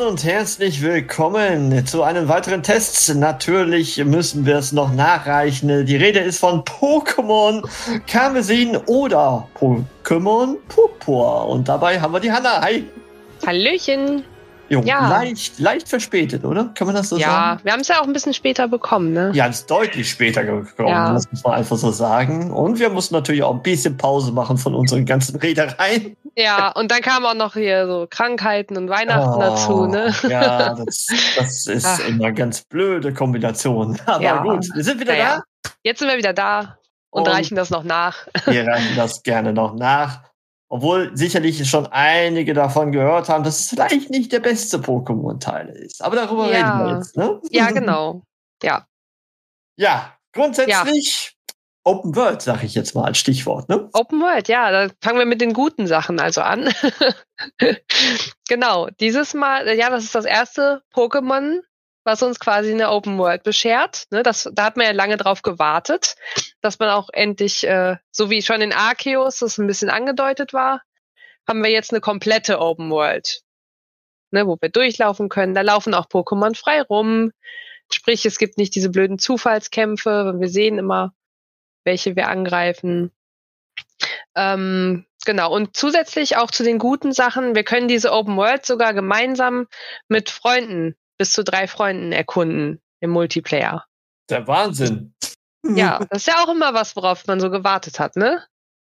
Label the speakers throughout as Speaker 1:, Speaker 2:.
Speaker 1: Draußen und herzlich willkommen zu einem weiteren Test. Natürlich müssen wir es noch nachreichen. Die Rede ist von Pokémon Karmesin oder Pokémon Purpur. Und dabei haben wir die Hanna. Hi.
Speaker 2: Hallöchen.
Speaker 1: Jo,
Speaker 2: Ja.
Speaker 1: leicht, leicht verspätet, oder? Kann man das so
Speaker 2: Ja,
Speaker 1: sagen?
Speaker 2: wir haben es ja auch ein bisschen später bekommen, ne?
Speaker 1: Ja, es ist deutlich später gekommen,
Speaker 2: Ja.
Speaker 1: das muss man einfach so sagen. Und wir mussten natürlich auch ein bisschen Pause machen von unseren ganzen Reedereien.
Speaker 2: Ja, und dann kamen auch noch hier so Krankheiten und Weihnachten dazu, ne?
Speaker 1: Oh, Ja, das, das ist
Speaker 2: Ach.
Speaker 1: immer ganz blöde Kombination. Aber
Speaker 2: Ja.
Speaker 1: gut, wir sind wieder
Speaker 2: Naja. Jetzt sind wir wieder da und,
Speaker 1: Und-
Speaker 2: reichen das noch nach.
Speaker 1: da. Wir reichen das gerne noch nach. Obwohl sicherlich schon einige davon gehört haben, dass es vielleicht nicht der beste Pokémon-Teil ist. Aber darüber
Speaker 2: Ja.
Speaker 1: reden wir jetzt, ne?
Speaker 2: Ja, genau. Ja,
Speaker 1: Ja, grundsätzlich Open World, sage ich jetzt mal als Stichwort, ne?
Speaker 2: Open World, ja, da fangen wir mit den guten Sachen also an. genau, dieses Mal, ja, das ist das erste Pokémon, was uns quasi eine Open World beschert. Ne, das, da hat man ja lange drauf gewartet, dass man auch endlich, äh, so wie schon in Arceus das ein bisschen angedeutet war, haben wir jetzt eine komplette Open World, ne, wo wir durchlaufen können. Da laufen auch Pokémon frei rum. Sprich, es gibt nicht diese blöden Zufallskämpfe. Wir sehen immer, welche wir angreifen. Ähm, genau. Und zusätzlich auch zu den guten Sachen, wir können diese Open World sogar gemeinsam mit Freunden, bis zu drei Freunden erkunden im Multiplayer.
Speaker 1: Der Wahnsinn.
Speaker 2: Ja, das ist ja auch immer was, worauf man so gewartet hat, ne?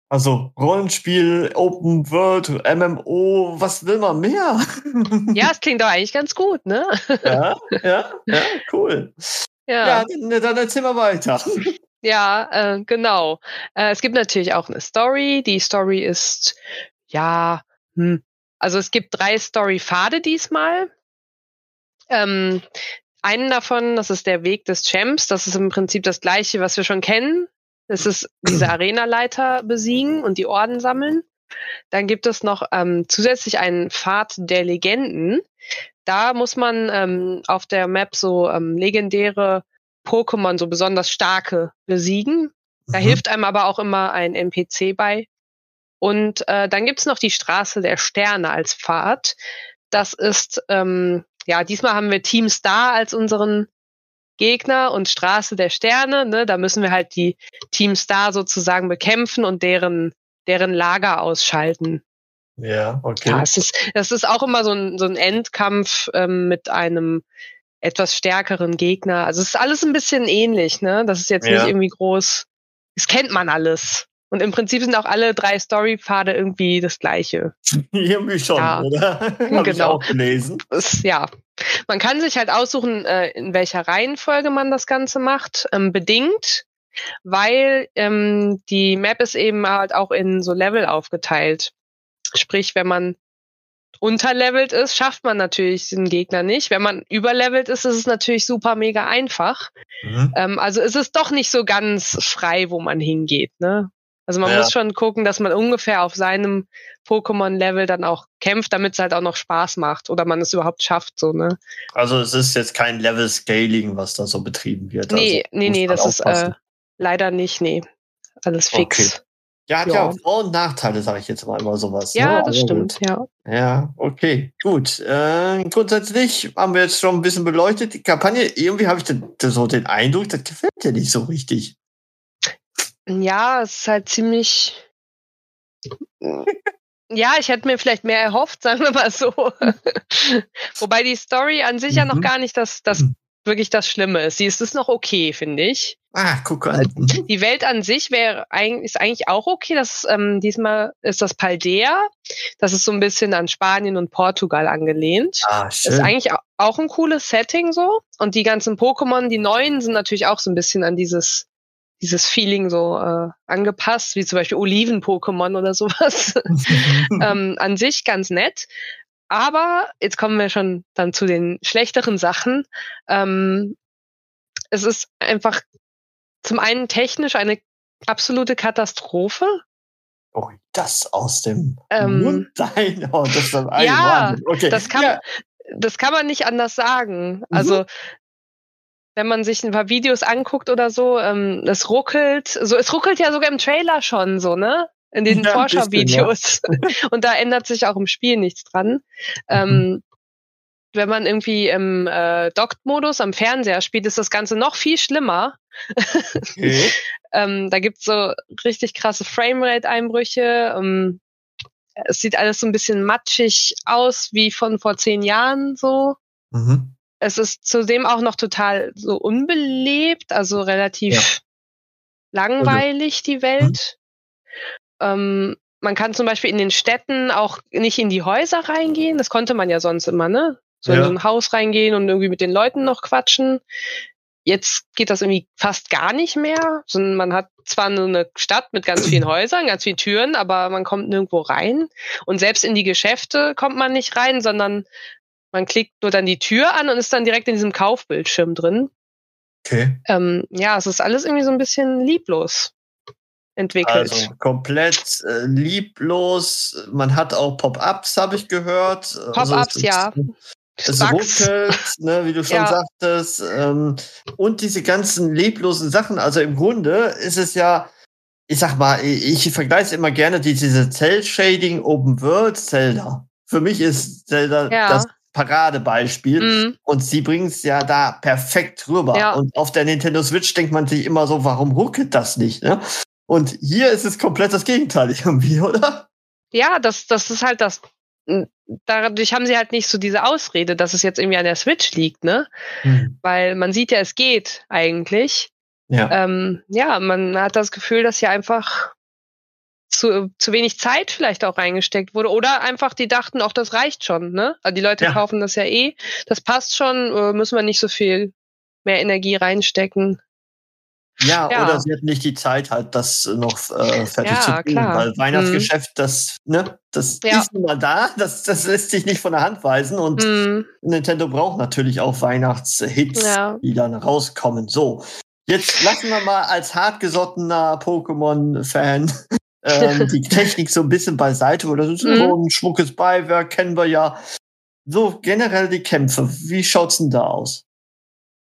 Speaker 1: Also Rollenspiel, Open World, MMO, was will man mehr?
Speaker 2: Ja, es klingt doch eigentlich ganz gut, ne?
Speaker 1: ja, ja, ja, cool. Ja,
Speaker 2: Ja,
Speaker 1: dann, dann erzähl mal weiter.
Speaker 2: ja, äh, genau. Äh, es gibt natürlich auch eine Story. Die Story ist, ja, hm, also es gibt drei Story-Pfade diesmal. Ähm, einen davon, das ist der Weg des Champs. Das ist im Prinzip das gleiche, was wir schon kennen. Das ist diese Arenaleiter besiegen und die Orden sammeln. Dann gibt es noch ähm, zusätzlich einen Pfad der Legenden. Da muss man ähm, auf der Map so ähm, legendäre Pokémon, so besonders starke, besiegen. Da
Speaker 1: Mhm.
Speaker 2: hilft einem aber auch immer ein NPC bei. Und äh, dann gibt's noch die Straße der Sterne als Pfad. Das ist, ähm, ja, diesmal haben wir Team Star als unseren Gegner und Straße der Sterne. Ne? Da müssen wir halt die Team Star sozusagen bekämpfen und deren, deren Lager ausschalten.
Speaker 1: Ja, okay.
Speaker 2: Ja, es ist, das ist auch immer so ein, so ein Endkampf ähm, mit einem etwas stärkeren Gegner. Also es ist alles ein bisschen ähnlich, ne? Das ist jetzt
Speaker 1: Ja.
Speaker 2: nicht irgendwie groß. Das kennt man alles. Und im Prinzip sind auch alle drei Storypfade irgendwie das gleiche.
Speaker 1: Irgendwie schon,
Speaker 2: Ja.
Speaker 1: oder? Hab ich
Speaker 2: Genau.
Speaker 1: auch gelesen.
Speaker 2: Es, ja. Man kann sich halt aussuchen, äh, in welcher Reihenfolge man das Ganze macht. Ähm, bedingt, weil ähm, die Map ist eben halt auch in so Level aufgeteilt. Sprich, wenn man unterlevelt ist, schafft man natürlich den Gegner nicht. Wenn man überlevelt ist, ist es natürlich super mega einfach.
Speaker 1: Mhm.
Speaker 2: Ähm, also ist es doch nicht so ganz frei, wo man hingeht. Ne? Also man
Speaker 1: Ja.
Speaker 2: muss schon gucken, dass man ungefähr auf seinem Pokémon-Level dann auch kämpft, damit es halt auch noch Spaß macht oder man es überhaupt schafft. So, ne?
Speaker 1: Also es ist jetzt kein Level-Scaling, was da so betrieben wird.
Speaker 2: Nee,
Speaker 1: also,
Speaker 2: nee, nee, das ist äh,
Speaker 1: aufpassen.
Speaker 2: leider nicht, nee. Alles fix.
Speaker 1: ja, hat ja.
Speaker 2: ja.
Speaker 1: auch Vor- und Nachteile, sage ich jetzt mal immer sowas.
Speaker 2: Ja,
Speaker 1: ne?
Speaker 2: das
Speaker 1: Aber
Speaker 2: stimmt,
Speaker 1: Gut.
Speaker 2: ja.
Speaker 1: Ja, okay, gut. Äh, grundsätzlich haben wir jetzt schon ein bisschen beleuchtet. Die Kampagne, irgendwie habe ich den, so den Eindruck, das gefällt dir nicht so richtig.
Speaker 2: Ja, es ist halt ziemlich. Ja, ich hätte mir vielleicht mehr erhofft, sagen wir mal so. Wobei die Story an sich ja noch
Speaker 1: Mhm.
Speaker 2: gar nicht das, das wirklich das Schlimme ist. Sie ist, ist noch okay, finde ich.
Speaker 1: Ah, guck an. Mhm.
Speaker 2: Die Welt an sich wäre eigentlich, ist eigentlich auch okay. Das, ähm, diesmal ist das Paldea. Das ist so ein bisschen an Spanien und Portugal angelehnt.
Speaker 1: Ah,
Speaker 2: Das
Speaker 1: schön.
Speaker 2: ist eigentlich au- auch ein cooles Setting so. Und die ganzen Pokémon, die neuen, sind natürlich auch so ein bisschen an dieses, dieses Feeling so äh, angepasst, wie zum Beispiel Oliven-Pokémon oder sowas. ähm, an sich ganz nett. Aber jetzt kommen wir schon dann zu den schlechteren Sachen. Ähm, es ist einfach zum einen technisch eine absolute Katastrophe.
Speaker 1: Oh, das aus dem
Speaker 2: Ähm,
Speaker 1: Mund dein. Oh, das ist ein
Speaker 2: Ja.
Speaker 1: Okay.
Speaker 2: Das kann,
Speaker 1: ja.
Speaker 2: das kann man nicht anders sagen.
Speaker 1: Mhm.
Speaker 2: Wenn man sich ein paar Videos anguckt oder so, ähm, es ruckelt. So, es ruckelt ja sogar im Trailer schon so, ne? In den
Speaker 1: Ja,
Speaker 2: Vorschauvideos. Und da ändert sich auch im Spiel nichts dran. Ähm, wenn man irgendwie im äh, Docked-Modus am Fernseher spielt, ist das Ganze noch viel schlimmer.
Speaker 1: Okay.
Speaker 2: Ähm, da gibt's so richtig krasse Framerate-Einbrüche. Ähm, es sieht alles so ein bisschen matschig aus, wie von vor zehn Jahren so.
Speaker 1: Mhm.
Speaker 2: Es ist zudem auch noch total so unbelebt, also relativ langweilig, die Welt. Ähm, man kann zum Beispiel in den Städten auch nicht in die Häuser reingehen. Das konnte man ja sonst immer, ne? So in
Speaker 1: Ja.
Speaker 2: so ein Haus reingehen und irgendwie mit den Leuten noch quatschen. Jetzt geht das irgendwie fast gar nicht mehr. Sondern man hat zwar nur eine Stadt mit ganz vielen Häusern, ganz vielen Türen, aber man kommt nirgendwo rein. Und selbst in die Geschäfte kommt man nicht rein, sondern man klickt nur dann die Tür an und ist dann direkt in diesem Kaufbildschirm drin.
Speaker 1: Okay.
Speaker 2: Ähm, ja, es ist alles irgendwie so ein bisschen lieblos entwickelt.
Speaker 1: Also komplett äh, lieblos. Man hat auch Pop-ups, habe ich gehört. Also
Speaker 2: Pop-ups,
Speaker 1: es-
Speaker 2: ja.
Speaker 1: Es
Speaker 2: Bugs.
Speaker 1: ruckelt, ne, wie du schon
Speaker 2: Ja.
Speaker 1: sagtest. Ähm, und diese ganzen leblosen Sachen. Also im Grunde ist es ja, ich sag mal, ich, ich vergleiche es immer gerne die, diese Cell-Shading Open World Zelda. Für mich ist Zelda
Speaker 2: Ja.
Speaker 1: das Paradebeispiel.
Speaker 2: Mhm.
Speaker 1: Und sie bringen es ja da perfekt rüber.
Speaker 2: Ja.
Speaker 1: Und auf der Nintendo Switch denkt man sich immer so, warum ruckelt das nicht? Ne? Und hier ist es komplett das Gegenteil irgendwie, oder?
Speaker 2: Ja, das, das ist halt das. Dadurch haben sie halt nicht so diese Ausrede, dass es jetzt irgendwie an der Switch liegt, ne? Weil man sieht ja, es geht eigentlich.
Speaker 1: Ja.
Speaker 2: Ähm, ja, man hat das Gefühl, dass hier einfach zu, zu wenig Zeit vielleicht auch reingesteckt wurde. Oder einfach die dachten, auch das reicht schon, ne? Also die Leute
Speaker 1: Ja.
Speaker 2: kaufen das ja eh. Das passt schon, äh, müssen wir nicht so viel mehr Energie reinstecken.
Speaker 1: ja,
Speaker 2: ja.
Speaker 1: oder sie hatten nicht die Zeit, halt das noch äh, fertig
Speaker 2: Ja,
Speaker 1: zu bringen.
Speaker 2: klar.
Speaker 1: Weil Weihnachtsgeschäft, das, ne, das
Speaker 2: Ja.
Speaker 1: ist nun mal da, das, das lässt sich nicht von der Hand weisen. Und
Speaker 2: Mhm.
Speaker 1: Nintendo braucht natürlich auch Weihnachtshits, die dann rauskommen. So, jetzt lassen wir mal als hartgesottener Pokémon-Fan ähm, die Technik so ein bisschen beiseite. Oder so
Speaker 2: Mhm.
Speaker 1: so ein schmuckes Beiwerk kennen wir ja. So generell die Kämpfe, wie schaut's denn da aus?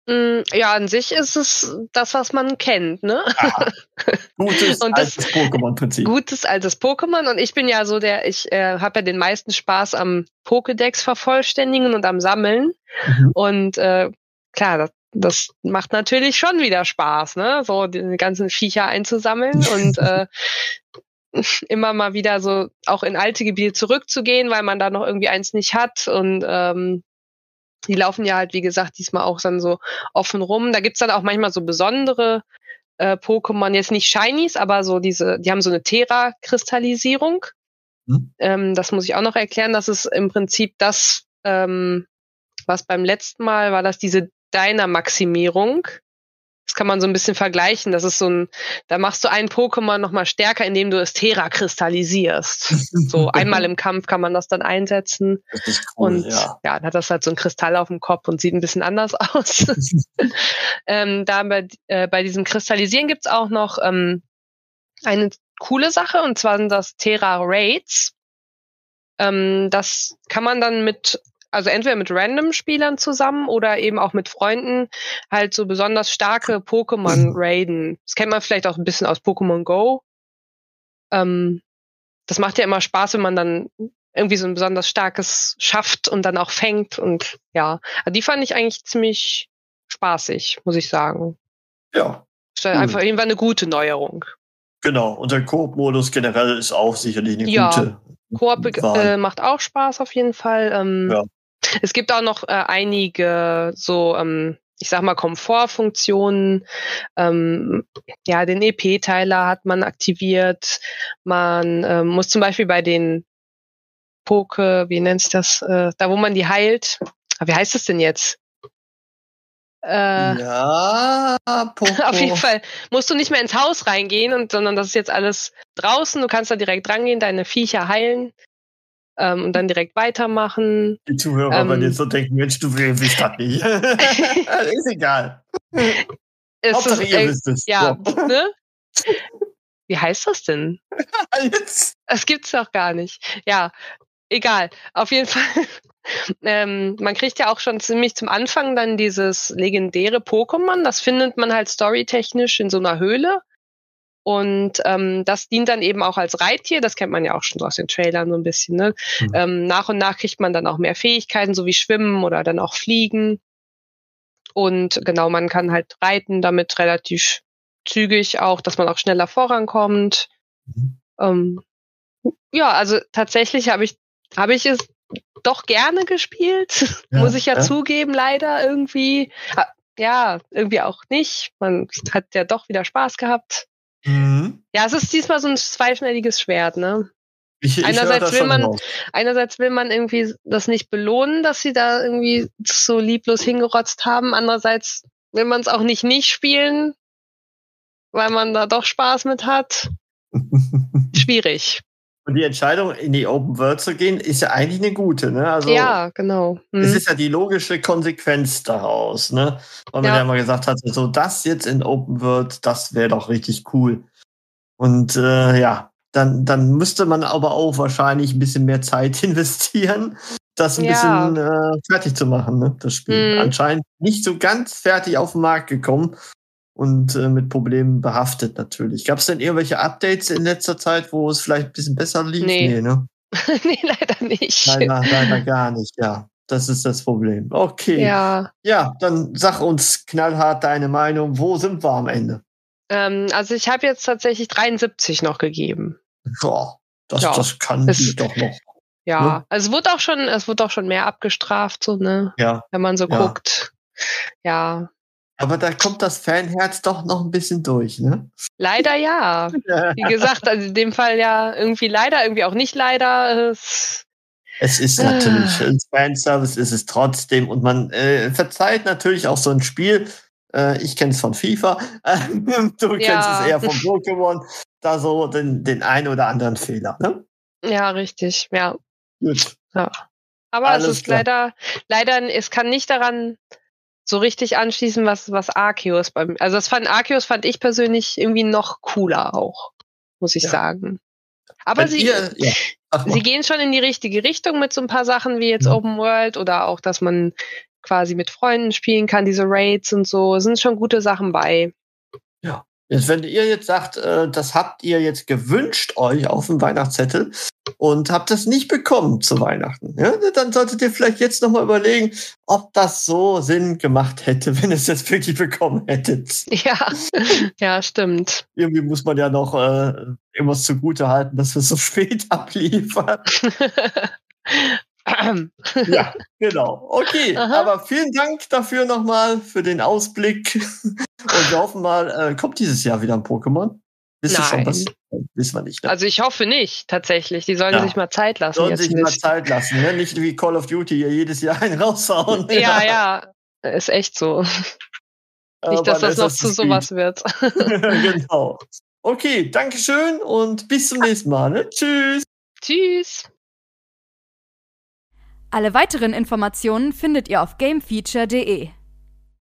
Speaker 2: Mm, Ja, an sich ist es das, was man kennt, ne?
Speaker 1: Aha. Gutes
Speaker 2: Und das-
Speaker 1: altes Pokémon-Prinzip.
Speaker 2: Gutes altes Pokémon und ich bin ja so der, ich äh, habe ja den meisten Spaß am Pokédex vervollständigen und am Sammeln
Speaker 1: Mhm.
Speaker 2: und äh, klar, das, das macht natürlich schon wieder Spaß, ne? So die ganzen Viecher einzusammeln und äh, immer mal wieder so auch in alte Gebiete zurückzugehen, weil man da noch irgendwie eins nicht hat und ähm, die laufen ja halt, wie gesagt, diesmal auch dann so offen rum. Da gibt's dann auch manchmal so besondere äh, Pokémon, jetzt nicht Shinies, aber so diese, die haben so eine Terra-Kristallisierung.
Speaker 1: Hm.
Speaker 2: Ähm, das muss ich auch noch erklären. Das ist im Prinzip das, ähm, was beim letzten Mal war, das diese Dynamaximierung. Das kann man so ein bisschen vergleichen. Das ist so ein, da machst du einen Pokémon nochmal stärker, indem du es Terra kristallisierst. So einmal im Kampf kann man das dann einsetzen.
Speaker 1: Das cool,
Speaker 2: Und
Speaker 1: ja.
Speaker 2: ja, dann hat das halt so ein Kristall auf dem Kopf und sieht ein bisschen anders aus. ähm, da bei, äh, bei diesem Kristallisieren gibt's auch noch ähm, eine coole Sache, und zwar sind das Terra Raids. Ähm, das kann man dann mit, also entweder mit Random-Spielern zusammen oder eben auch mit Freunden halt so besonders starke Pokémon raiden. Das kennt man vielleicht auch ein bisschen aus Pokémon Go. Ähm, das macht ja immer Spaß, wenn man dann irgendwie so ein besonders starkes schafft und dann auch fängt und ja, also die fand ich eigentlich ziemlich spaßig, muss ich sagen.
Speaker 1: Ja,
Speaker 2: Ist ja einfach irgendwann eine gute Neuerung.
Speaker 1: genau. Und der Koop-Modus generell ist auch sicherlich eine
Speaker 2: Ja.
Speaker 1: gute
Speaker 2: Koop äh, macht auch Spaß auf jeden Fall. Ähm,
Speaker 1: Ja.
Speaker 2: Es gibt auch noch äh, einige so, ähm, ich sag mal, Komfortfunktionen. Ähm, ja, den EP-Teiler hat man aktiviert. Man ähm, muss zum Beispiel bei den Poke, wie nennt sich das, äh, da wo man die heilt. Ah, Wie heißt es denn jetzt? Äh,
Speaker 1: ja, Poco.
Speaker 2: Auf jeden Fall musst du nicht mehr ins Haus reingehen, und, sondern das ist jetzt alles draußen. Du kannst da direkt rangehen, deine Viecher heilen ähm, und dann direkt weitermachen.
Speaker 1: Die Zuhörer
Speaker 2: Ähm.
Speaker 1: werden jetzt so denken, Mensch, du wisst das nicht. ist egal.
Speaker 2: Es
Speaker 1: Hauptsache
Speaker 2: ist,
Speaker 1: ihr wisst es.
Speaker 2: ja,
Speaker 1: So.
Speaker 2: ne? Wie heißt das denn?
Speaker 1: Jetzt.
Speaker 2: Das gibt's doch gar nicht. Ja, egal. Auf jeden Fall. Ähm, man kriegt ja auch schon ziemlich zum Anfang dann dieses legendäre Pokémon. Das findet man halt storytechnisch in so einer Höhle. Und ähm, das dient dann eben auch als Reittier. Das kennt man ja auch schon so aus den Trailern so ein bisschen. Ne?
Speaker 1: Mhm.
Speaker 2: Ähm, nach und nach kriegt man dann auch mehr Fähigkeiten, so wie Schwimmen oder dann auch Fliegen. Und genau, man kann halt reiten damit relativ zügig auch, dass man auch schneller vorankommt.
Speaker 1: Mhm.
Speaker 2: Ähm, ja, also tatsächlich habe ich, habe ich es doch gerne gespielt,
Speaker 1: Ja,
Speaker 2: muss ich ja,
Speaker 1: ja.
Speaker 2: zugeben, leider irgendwie. Ah, Ja, irgendwie auch nicht. Man hat ja doch wieder Spaß gehabt.
Speaker 1: Mhm.
Speaker 2: Ja, es ist diesmal so ein zweischneidiges Schwert, ne?
Speaker 1: Ich, ich
Speaker 2: Einerseits will man-. Einerseits will man irgendwie das nicht belohnen, dass sie da irgendwie so lieblos hingerotzt haben. Andererseits will man es auch nicht nicht spielen, weil man da doch Spaß mit hat. Schwierig.
Speaker 1: Und die Entscheidung, in die Open World zu gehen, ist ja eigentlich eine gute. Ne? Also,
Speaker 2: ja, genau.
Speaker 1: Es
Speaker 2: Hm.
Speaker 1: ist ja die logische Konsequenz daraus, ne? Weil man
Speaker 2: Ja.
Speaker 1: mal gesagt hat, so das jetzt in Open World, das wäre doch richtig cool. Und äh, ja, dann, dann müsste man aber auch wahrscheinlich ein bisschen mehr Zeit investieren, das ein
Speaker 2: Ja.
Speaker 1: bisschen äh, fertig zu machen, ne? Das Spiel.
Speaker 2: Mhm.
Speaker 1: Anscheinend nicht so ganz fertig auf den Markt gekommen und äh, mit Problemen behaftet natürlich. Gab es denn irgendwelche Updates in letzter Zeit, wo es vielleicht ein bisschen besser lief?
Speaker 2: Nee.
Speaker 1: ne?
Speaker 2: nee, leider nicht.
Speaker 1: Leider, leider gar nicht, ja. Das ist das Problem. Okay.
Speaker 2: Ja,
Speaker 1: Ja, dann sag uns knallhart deine Meinung. Wo sind wir am Ende?
Speaker 2: ähm, also ich habe jetzt tatsächlich 73 noch gegeben.
Speaker 1: Boah, das,
Speaker 2: Ja,
Speaker 1: das kann die doch noch.
Speaker 2: Ja,
Speaker 1: Ne?
Speaker 2: also es wurde auch schon, es wurde auch schon mehr abgestraft, so, ne,
Speaker 1: Ja,
Speaker 2: wenn man so
Speaker 1: Ja.
Speaker 2: guckt. Ja,
Speaker 1: aber da kommt das Fanherz doch noch ein bisschen durch, ne?
Speaker 2: leider ja. Wie gesagt, also in dem Fall ja irgendwie leider, irgendwie auch nicht leider. Es,
Speaker 1: ist natürlich ein Fanservice, ist es trotzdem. Und man äh, verzeiht natürlich auch so ein Spiel. Äh, ich kenne es von FIFA. du kennst
Speaker 2: Ja.
Speaker 1: es eher von Pokémon. Da so den, den einen oder anderen Fehler, ne?
Speaker 2: ja, richtig, ja.
Speaker 1: Gut.
Speaker 2: Aber
Speaker 1: Alles
Speaker 2: es ist
Speaker 1: klar.
Speaker 2: leider, leider, es kann nicht daran so richtig anschließen, was, was Arceus beim, also das fand, Arceus fand ich persönlich irgendwie noch cooler auch, muss ich
Speaker 1: Ja.
Speaker 2: sagen. Aber
Speaker 1: Wenn
Speaker 2: sie,
Speaker 1: ihr, ja,
Speaker 2: sie gehen schon in die richtige Richtung mit so ein paar Sachen wie jetzt
Speaker 1: Ja.
Speaker 2: Open World oder auch, dass man quasi mit Freunden spielen kann, diese Raids und so, sind schon gute Sachen bei.
Speaker 1: Jetzt, wenn ihr jetzt sagt, äh, das habt ihr jetzt gewünscht euch auf dem Weihnachtszettel und habt das nicht bekommen zu Weihnachten, ja, dann solltet ihr vielleicht jetzt nochmal überlegen, ob das so Sinn gemacht hätte, wenn ihr es jetzt wirklich bekommen hättet.
Speaker 2: Ja, ja, stimmt.
Speaker 1: Irgendwie muss man ja noch äh, irgendwas zugute halten, dass wir so spät abliefern. ja, genau. Okay,
Speaker 2: Aha.
Speaker 1: aber vielen Dank dafür nochmal für den Ausblick. Und wir hoffen mal, äh, kommt dieses Jahr wieder ein Pokémon? Wisst ihr schon
Speaker 2: Nein.
Speaker 1: was? Wissen wir nicht. Ne?
Speaker 2: Also ich hoffe nicht, tatsächlich. Die sollen
Speaker 1: Ja.
Speaker 2: sich mal Zeit lassen
Speaker 1: Sollen
Speaker 2: jetzt
Speaker 1: sich mal
Speaker 2: nicht.
Speaker 1: Zeit lassen, ne? Nicht wie Call of Duty hier jedes Jahr einen raushauen.
Speaker 2: Ja, ja, ist echt so. Nicht, dass
Speaker 1: Aber
Speaker 2: das noch zu
Speaker 1: Assassin's
Speaker 2: sowas wird.
Speaker 1: Genau. Okay, Dankeschön und bis zum nächsten Mal. Ne? Tschüss.
Speaker 2: Tschüss.
Speaker 3: Alle weiteren Informationen findet ihr auf gamefeature.de.